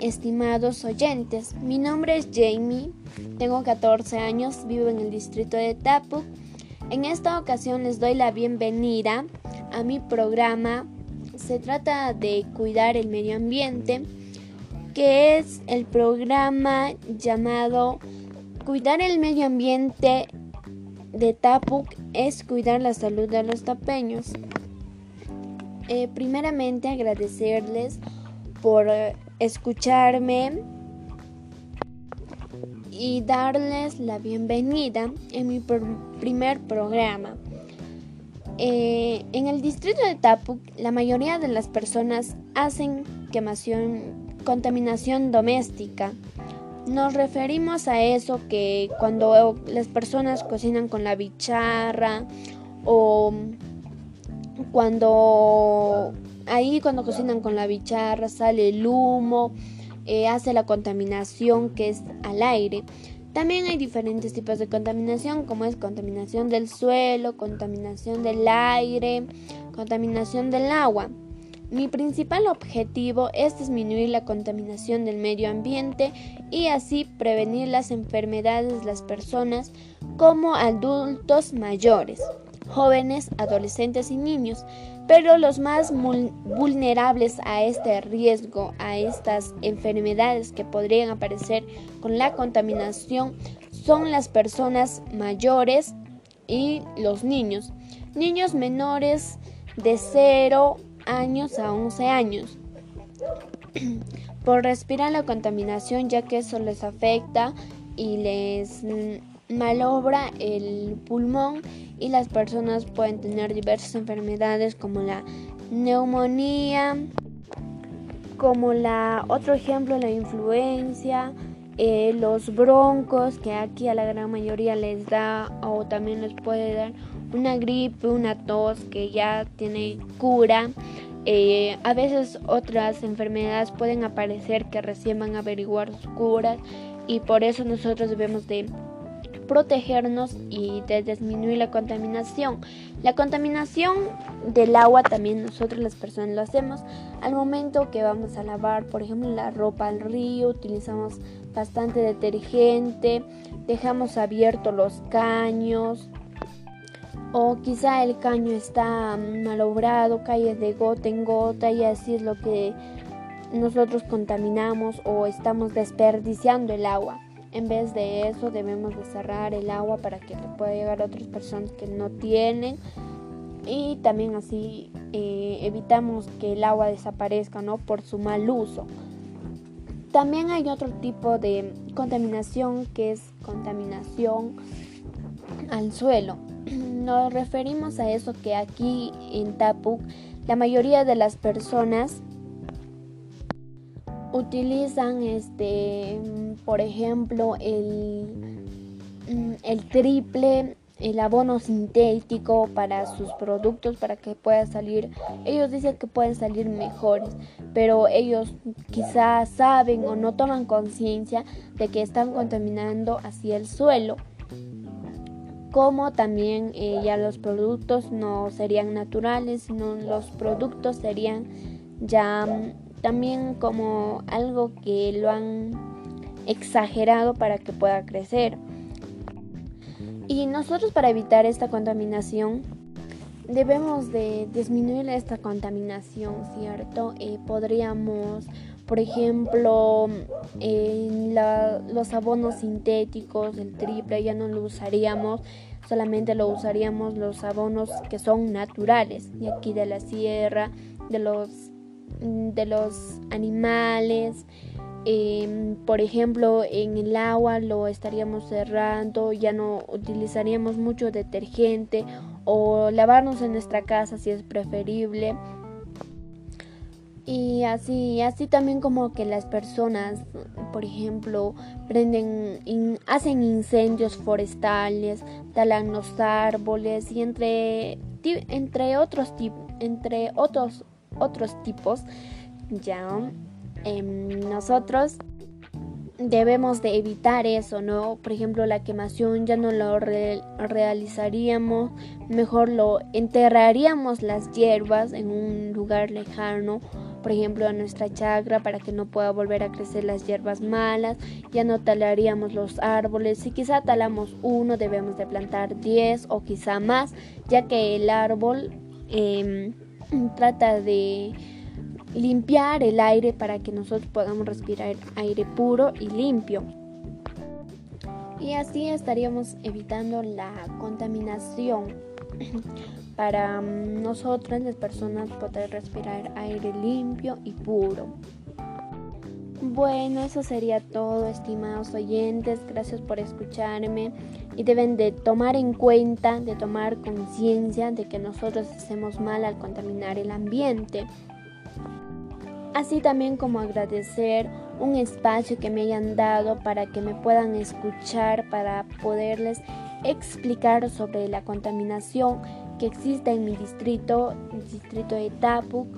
estimados oyentes. Mi nombre es Jamie, tengo 14 años, vivo en el distrito de Tapuk. En esta ocasión les doy la bienvenida a mi programa. Se trata de cuidar el medio ambiente, que es el programa llamado Cuidar el medio ambiente de Tapuk es cuidar la salud de los tapeños. Eh, primeramente agradecerles por escucharme y darles la bienvenida en mi primer programa. Eh, en el distrito de Tapuc, la mayoría de las personas hacen quemación, contaminación doméstica. Nos referimos a eso que cuando las personas cocinan con la bicharra o cuando ahí cuando cocinan con la bicharra sale el humo, eh, hace la contaminación que es al aire. También hay diferentes tipos de contaminación, como es contaminación del suelo, contaminación del aire, contaminación del agua. Mi principal objetivo es disminuir la contaminación del medio ambiente y así prevenir las enfermedades de las personas como adultos mayores jóvenes, adolescentes y niños, pero los más vulnerables a este riesgo, a estas enfermedades que podrían aparecer con la contaminación, son las personas mayores y los niños. Niños menores de 0 años a 11 años. Por respirar la contaminación ya que eso les afecta y les malobra el pulmón y las personas pueden tener diversas enfermedades como la neumonía, como la otro ejemplo la influencia, eh, los broncos que aquí a la gran mayoría les da o también les puede dar una gripe, una tos que ya tiene cura. Eh, a veces otras enfermedades pueden aparecer que recién van a averiguar sus curas y por eso nosotros debemos de protegernos y de disminuir la contaminación. La contaminación del agua también nosotros las personas lo hacemos al momento que vamos a lavar, por ejemplo, la ropa al río, utilizamos bastante detergente, dejamos abiertos los caños o quizá el caño está malogrado, cae de gota en gota y así es lo que nosotros contaminamos o estamos desperdiciando el agua. En vez de eso debemos de cerrar el agua para que pueda llegar a otras personas que no tienen y también así eh, evitamos que el agua desaparezca ¿no? por su mal uso. También hay otro tipo de contaminación que es contaminación al suelo. Nos referimos a eso que aquí en Tapuc la mayoría de las personas utilizan este por ejemplo el, mm, el triple el abono sintético para sus productos para que pueda salir. Ellos dicen que pueden salir mejores pero ellos quizás saben o no toman conciencia de que están contaminando así el suelo como también eh, ya los productos no serían naturales sino los productos serían ya mm, también como algo que lo han exagerado para que pueda crecer. Y nosotros para evitar esta contaminación debemos de disminuir esta contaminación, ¿cierto? Eh, podríamos, por ejemplo, los abonos sintéticos, el triple, ya no lo usaríamos, solamente lo usaríamos los abonos que son naturales, de aquí de la sierra, de los de los animales. Em, por ejemplo, en el agua lo estaríamos cerrando, ya no utilizaríamos mucho detergente o lavarnos en nuestra casa si es preferible. Y así, así también como que las personas, por ejemplo, prenden, hacen incendios forestales, talan los árboles y entre, entre otros entre otros otros tipos, ya em, nosotros debemos de evitar eso, ¿no? Por ejemplo, la quemación ya no lo realizaríamos, mejor lo enterraríamos las hierbas en un lugar lejano por ejemplo, a nuestra chacra para que no pueda volver a crecer las hierbas malas. Ya no talaríamos los árboles. Si quizá talamos uno, debemos de plantar 10 o quizá más, ya que el árbol em, trata de limpiar el aire para que nosotros podamos respirar aire puro y limpio. Y así estaríamos evitando la contaminación para mm, nosotras las personas poder respirar aire limpio y puro. Bueno, eso sería todo, estimados oyentes. Gracias por escucharme y deben de tomar en cuenta, de tomar conciencia de que nosotros hacemos mal al contaminar el ambiente. Así también como agradecer un espacio que me hayan dado para que me puedan escuchar, para poderles explicar sobre la contaminación que existe en mi distrito, el distrito de Tapuc.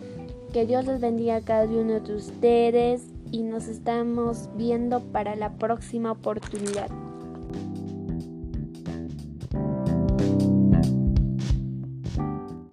Que Dios les bendiga a cada uno de ustedes y nos estamos viendo para la próxima oportunidad.